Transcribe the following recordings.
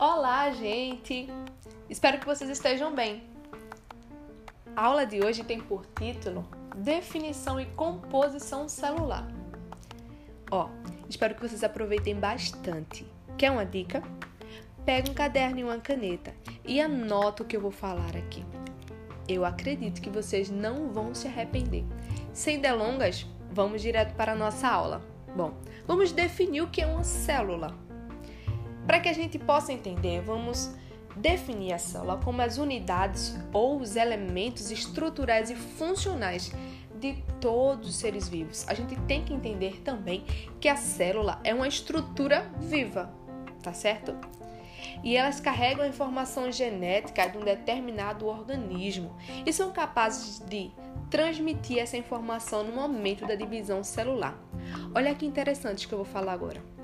Olá, gente! Espero que vocês estejam bem. A aula de hoje tem por título Definição e Composição Celular. Ó, espero que vocês aproveitem bastante. Quer uma dica? Pega um caderno e uma caneta e anota o que eu vou falar aqui. Eu acredito que vocês não vão se arrepender. Sem delongas, vamos direto para a nossa aula. Bom, vamos definir o que é uma célula. Para que a gente possa entender, vamos definir a célula como as unidades ou os elementos estruturais e funcionais de todos os seres vivos. A gente tem que entender também que a célula é uma estrutura viva, tá certo? E elas carregam a informação genética de um determinado organismo e são capazes de transmitir essa informação no momento da divisão celular. Olha que interessante que eu vou falar agora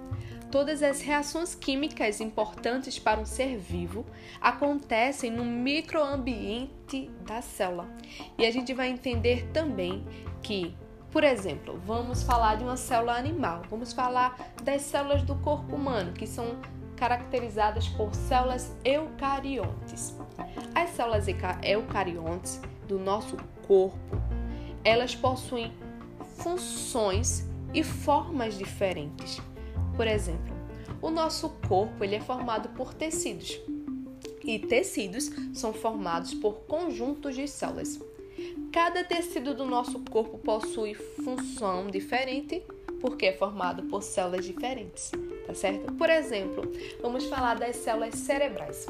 todas as reações químicas importantes para um ser vivo acontecem no microambiente da célula. E a gente vai entender também que, por exemplo, vamos falar de uma célula animal, vamos falar das células do corpo humano, que são caracterizadas por células eucariontes. As células eucariontes do nosso corpo, elas possuem funções e formas diferentes. Por exemplo, o nosso corpo ele é formado por tecidos e tecidos são formados por conjuntos de células. Cada tecido do nosso corpo possui função diferente porque é formado por células diferentes, tá certo? Por exemplo, vamos falar das células cerebrais.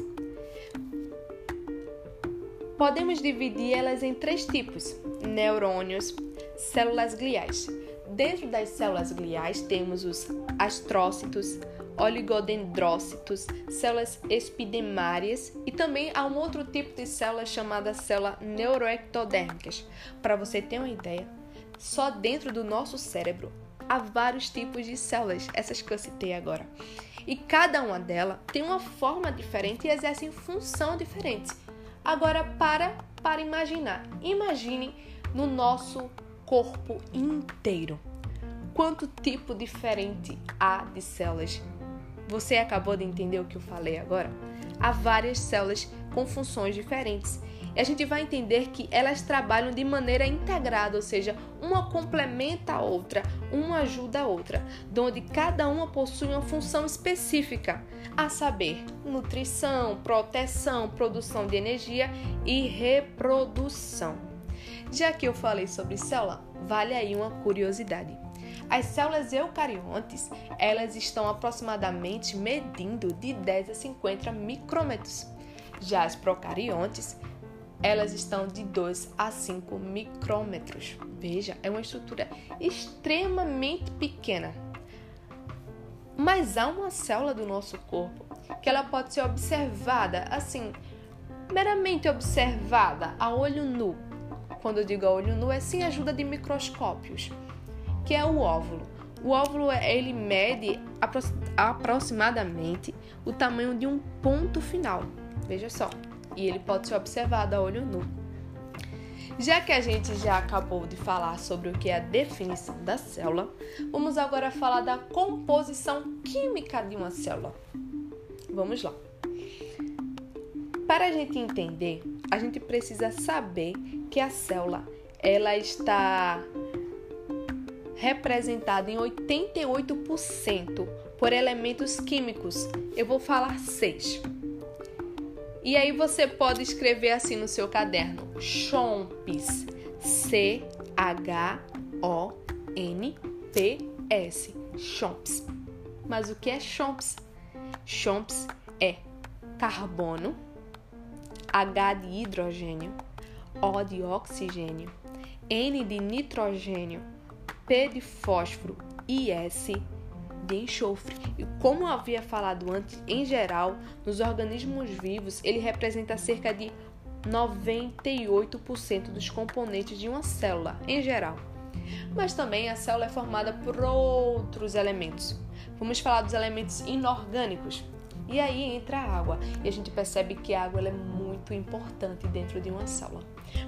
Podemos dividir elas em três tipos: neurônios, células gliais. Dentro das células gliais temos os astrócitos, oligodendrócitos, células epidermárias e também há um outro tipo de célula chamada célula neuroectodérmicas. Para você ter uma ideia, só dentro do nosso cérebro há vários tipos de células, essas que eu citei agora. E cada uma delas tem uma forma diferente e exercem função diferente. Agora para para imaginar. Imagine no nosso corpo inteiro. Quanto tipo diferente há de células? Você acabou de entender o que eu falei agora? Há várias células com funções diferentes. E a gente vai entender que elas trabalham de maneira integrada, ou seja, uma complementa a outra, uma ajuda a outra, onde cada uma possui uma função específica, a saber, nutrição, proteção, produção de energia e reprodução. Já que eu falei sobre célula, vale aí uma curiosidade. As células eucariontes, elas estão aproximadamente medindo de 10 a 50 micrômetros. Já as procariontes, elas estão de 2 a 5 micrômetros. Veja, é uma estrutura extremamente pequena. Mas há uma célula do nosso corpo que ela pode ser observada assim, meramente observada a olho nu quando eu digo a olho nu, é sem ajuda de microscópios, que é o óvulo. O óvulo ele mede aproximadamente o tamanho de um ponto final. Veja só. E ele pode ser observado a olho nu. Já que a gente já acabou de falar sobre o que é a definição da célula, vamos agora falar da composição química de uma célula. Vamos lá. Para a gente entender, a gente precisa saber que a célula ela está representada em 88% por elementos químicos. Eu vou falar seis. E aí você pode escrever assim no seu caderno: CHOMPS. C H O N P S. CHOMPS. Mas o que é CHOMPS? CHOMPS é carbono, H de hidrogênio, O de oxigênio, N de nitrogênio, P de fósforo e S de enxofre. E como eu havia falado antes, em geral, nos organismos vivos, ele representa cerca de 98% dos componentes de uma célula, em geral. Mas também a célula é formada por outros elementos. Vamos falar dos elementos inorgânicos. E aí entra a água. E a gente percebe que a água é muito importante dentro de uma célula.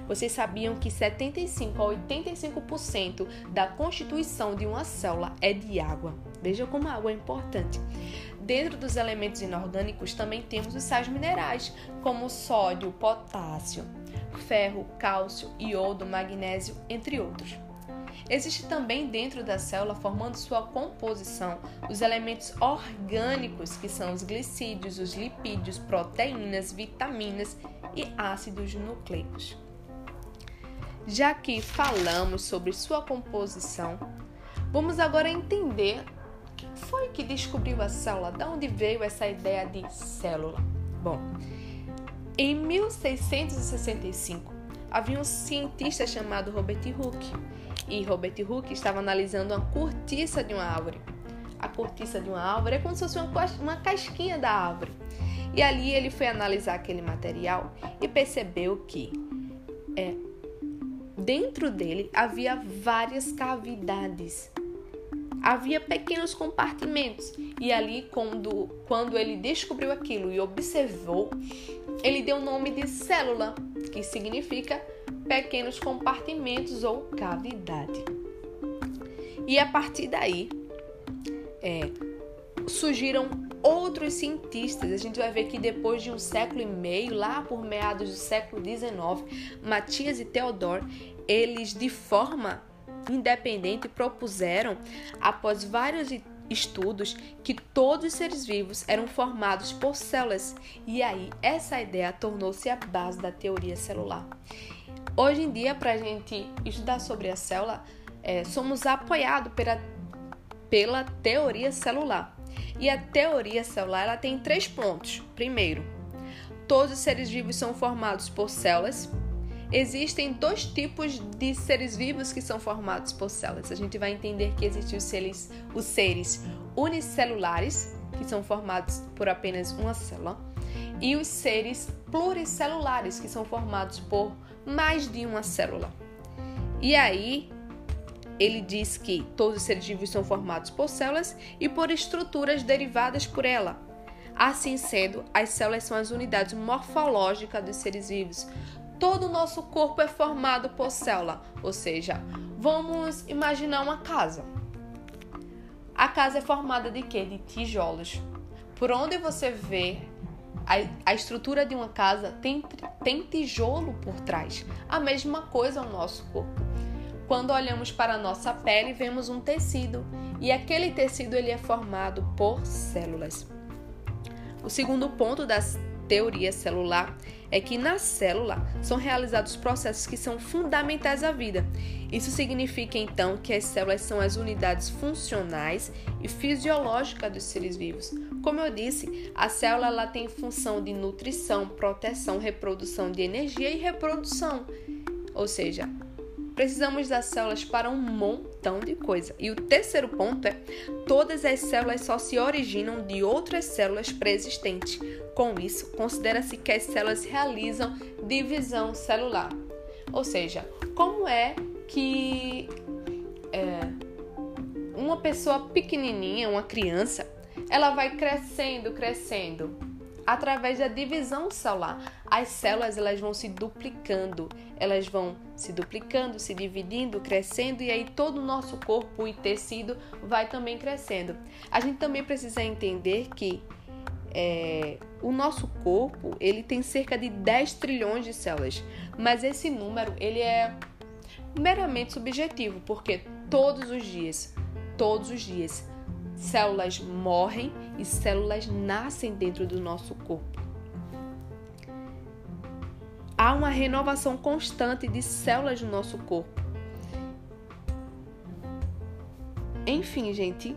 Vocês sabiam que 75 a 85% da constituição de uma célula é de água. Veja como a água é importante. dentro dos elementos inorgânicos também temos os sais minerais, como sódio, potássio, ferro, cálcio, iodo, magnésio, entre outros. Existe também dentro da célula, formando sua composição, os elementos orgânicos, que são os glicídios, os lipídios, proteínas, vitaminas e ácidos nucleicos. Já que falamos sobre sua composição, vamos agora entender quem foi que descobriu a célula, de onde veio essa ideia de célula. Bom, em 1665 havia um cientista chamado Robert Hooke e Robert Hooke estava analisando a cortiça de uma árvore. A cortiça de uma árvore é como se fosse uma, uma casquinha da árvore. E ali ele foi analisar aquele material e percebeu que é, dentro dele havia várias cavidades. Havia pequenos compartimentos. E ali, quando, quando ele descobriu aquilo e observou, ele deu o nome de célula, que significa pequenos compartimentos ou cavidade. E a partir daí é, surgiram outros cientistas. A gente vai ver que depois de um século e meio, lá por meados do século XIX, Matias e Theodor, eles de forma independente propuseram, após vários estudos, que todos os seres vivos eram formados por células. E aí essa ideia tornou-se a base da teoria celular. Hoje em dia, para a gente estudar sobre a célula, é, somos apoiados pela, pela teoria celular. E a teoria celular ela tem três pontos. Primeiro, todos os seres vivos são formados por células. Existem dois tipos de seres vivos que são formados por células. A gente vai entender que existem os seres, os seres unicelulares, que são formados por apenas uma célula, e os seres pluricelulares, que são formados por mais de uma célula. E aí, ele diz que todos os seres vivos são formados por células e por estruturas derivadas por ela. Assim sendo, as células são as unidades morfológicas dos seres vivos. Todo o nosso corpo é formado por célula, ou seja, vamos imaginar uma casa. A casa é formada de quê? De tijolos. Por onde você vê a, a estrutura de uma casa tem, tem tijolo por trás. A mesma coisa o nosso corpo. Quando olhamos para a nossa pele, vemos um tecido e aquele tecido ele é formado por células. O segundo ponto das teoria celular é que na célula são realizados processos que são fundamentais à vida. Isso significa então que as células são as unidades funcionais e fisiológicas dos seres vivos. Como eu disse, a célula ela tem função de nutrição, proteção, reprodução de energia e reprodução. Ou seja, Precisamos das células para um montão de coisa. E o terceiro ponto é: todas as células só se originam de outras células pré-existentes. Com isso, considera-se que as células realizam divisão celular. Ou seja, como é que é, uma pessoa pequenininha, uma criança, ela vai crescendo, crescendo através da divisão celular. As células elas vão se duplicando, elas vão se duplicando, se dividindo, crescendo e aí todo o nosso corpo e tecido vai também crescendo. A gente também precisa entender que é, o nosso corpo ele tem cerca de 10 trilhões de células, mas esse número ele é meramente subjetivo, porque todos os dias, todos os dias Células morrem e células nascem dentro do nosso corpo. Há uma renovação constante de células no nosso corpo. Enfim, gente,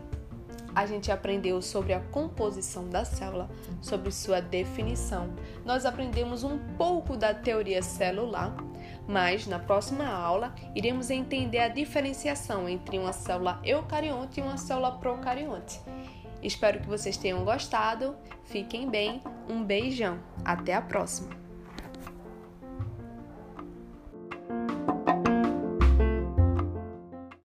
a gente aprendeu sobre a composição da célula, sobre sua definição. Nós aprendemos um pouco da teoria celular mas na próxima aula iremos entender a diferenciação entre uma célula eucarionte e uma célula procarionte. Espero que vocês tenham gostado. Fiquem bem. Um beijão. Até a próxima.